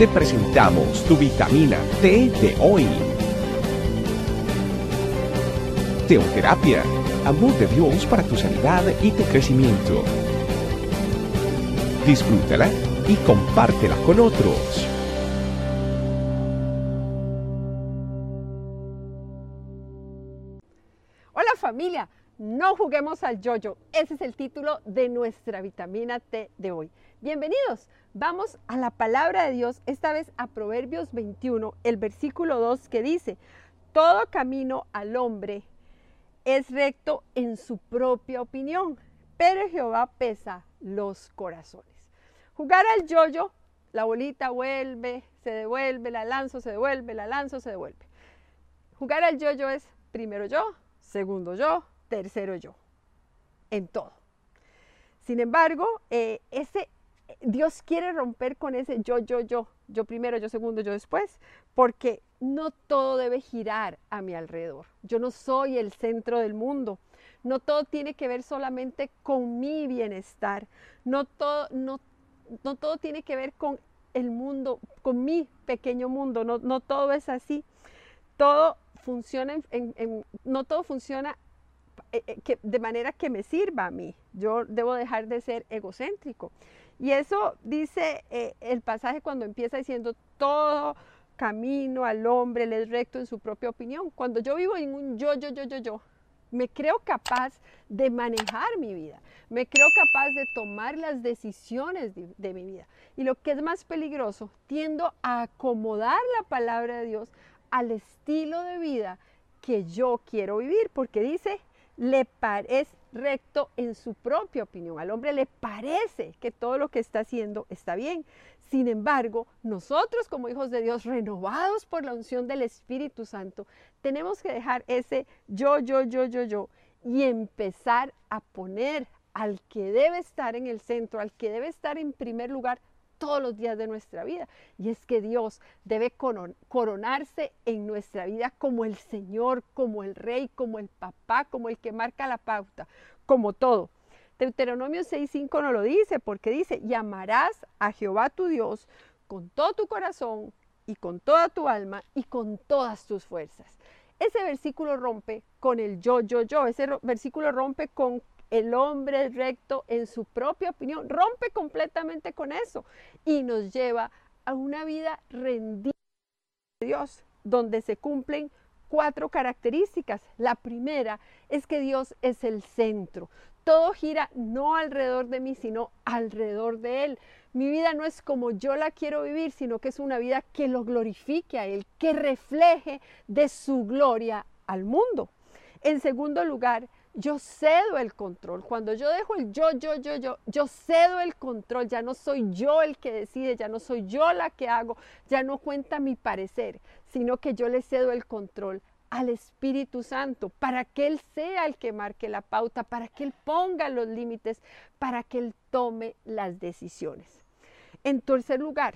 te presentamos tu vitamina T de hoy. Teoterapia, amor de Dios para tu sanidad y tu crecimiento. Disfrútala y compártela con otros. Hola familia, no juguemos al yoyo. Ese es el título de nuestra vitamina T de hoy. Bienvenidos. Vamos a la palabra de Dios, esta vez a Proverbios 21, el versículo 2 que dice, todo camino al hombre es recto en su propia opinión, pero Jehová pesa los corazones. Jugar al yoyo, la bolita vuelve, se devuelve, la lanzo, se devuelve, la lanzo, se devuelve. Jugar al yoyo es primero yo, segundo yo, tercero yo, en todo. Sin embargo, eh, ese, Dios quiere romper con ese yo, yo, yo, yo primero, yo segundo, yo después, porque no todo debe girar a mi alrededor. Yo no soy el centro del mundo. No todo tiene que ver solamente con mi bienestar. No todo, no, no todo tiene que ver con el mundo, con mi pequeño mundo. No, no todo es así. Todo funciona, en, no todo funciona que, de manera que me sirva a mí. Yo debo dejar de ser egocéntrico. Y eso dice eh, el pasaje cuando empieza diciendo todo camino al hombre le es recto en su propia opinión. Cuando yo vivo en un yo, yo, yo, yo, yo, me creo capaz de manejar mi vida, me creo capaz de tomar las decisiones de, de, mi vida. Y lo que es más peligroso, tiendo a acomodar la palabra de Dios al estilo de vida que yo quiero vivir, porque dice, le parece recto en su propia opinión. Al hombre le parece que todo lo que está haciendo está bien. Sin embargo, nosotros como hijos de Dios, renovados por la unción del Espíritu Santo, tenemos que dejar ese yo, yo, yo, yo, yo y empezar a poner al que debe estar en el centro, al que debe estar en primer lugar todos los días de nuestra vida. Y es que Dios debe coronarse en nuestra vida como el Señor, como el Rey, como el Papá, como el que marca la pauta, como todo. Deuteronomio 6.5 no lo dice porque dice, y amarás a Jehová tu Dios con todo tu corazón y con toda tu alma y con todas tus fuerzas. Ese versículo rompe con el yo, yo, yo. Ese versículo rompe con el hombre recto en su propia opinión. Rompe completamente con eso y nos lleva a una vida rendida a Dios, donde se cumplen cuatro características. La primera es que Dios es el centro todo gira no alrededor de mí, sino alrededor de Él. Mi vida no es como yo la quiero vivir, sino que es una vida que lo glorifique a Él, que refleje de su gloria al mundo. En segundo lugar, yo cedo el control. Cuando yo dejo el yo, yo, yo, yo, yo cedo el control. Ya no soy yo el que decide, ya no soy yo la que hago, ya no cuenta mi parecer, sino que yo le cedo el control al Espíritu Santo, para que Él sea el que marque la pauta, para que Él ponga los límites, para que Él tome las decisiones. En tercer lugar,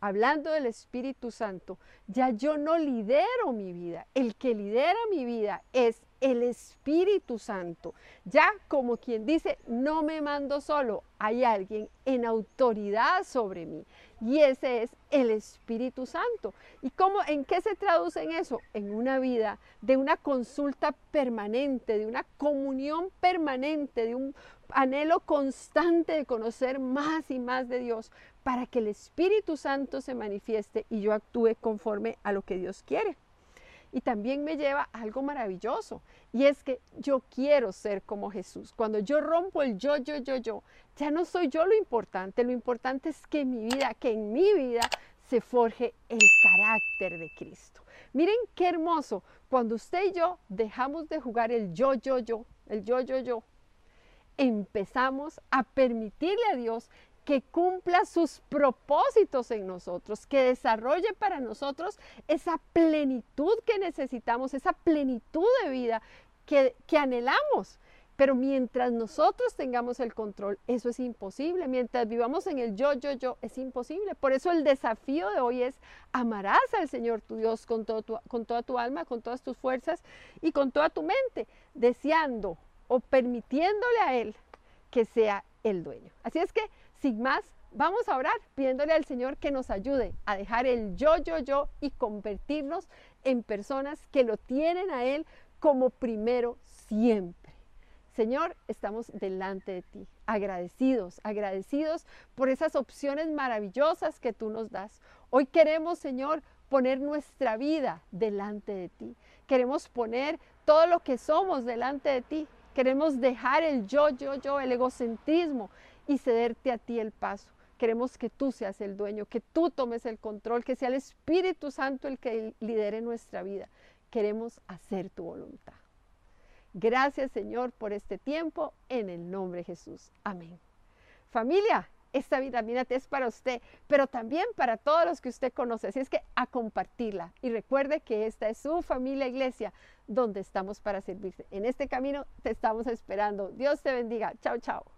hablando del Espíritu Santo, ya yo no lidero mi vida, el que lidera mi vida es el Espíritu Santo. Ya como quien dice, no me mando solo, hay alguien en autoridad sobre mí. Y ese es el Espíritu Santo. ¿Y cómo, en qué se traduce en eso? En una vida de una consulta permanente, de una comunión permanente, de un anhelo constante de conocer más y más de Dios para que el Espíritu Santo se manifieste y yo actúe conforme a lo que Dios quiere y también me lleva a algo maravilloso y es que yo quiero ser como Jesús. Cuando yo rompo el yo, yo, yo, yo, ya no soy yo lo importante, lo importante es que mi vida, que en mi vida se forje el carácter de Cristo. Miren qué hermoso, cuando usted y yo dejamos de jugar el yo, yo, yo, el yo, yo, yo, empezamos a permitirle a Dios que cumpla sus propósitos en nosotros, que desarrolle para nosotros esa plenitud que necesitamos, esa plenitud de vida que, anhelamos. Pero mientras nosotros tengamos el control, eso es imposible. Mientras vivamos en el yo, yo, yo, es imposible. Por eso el desafío de hoy es amarás al Señor tu Dios con, con toda tu alma, con todas tus fuerzas y con toda tu mente, deseando o permitiéndole a Él que sea el dueño. Así es que sin más, Vamos a orar pidiéndole al Señor que nos ayude a dejar el yo, yo, yo y convertirnos en personas que lo tienen a Él como primero siempre. Señor, estamos delante de ti, agradecidos, agradecidos por esas opciones maravillosas que tú nos das. Hoy queremos, Señor, poner nuestra vida delante de ti. Queremos poner todo lo que somos delante de ti. Queremos dejar el yo, yo, yo, el egocentrismo y cederte a ti el paso. Queremos que tú seas el dueño, que tú tomes el control, que sea el Espíritu Santo el que lidere nuestra vida. Queremos hacer tu voluntad. Gracias Señor por este tiempo en el nombre de Jesús. Amén. Familia, esta vitamina T es para usted, pero también para todos los que usted conoce. Así es que a compartirla. Y recuerde que esta es su familia iglesia donde estamos para servirse. En este camino te estamos esperando. Dios te bendiga. Chao, chao.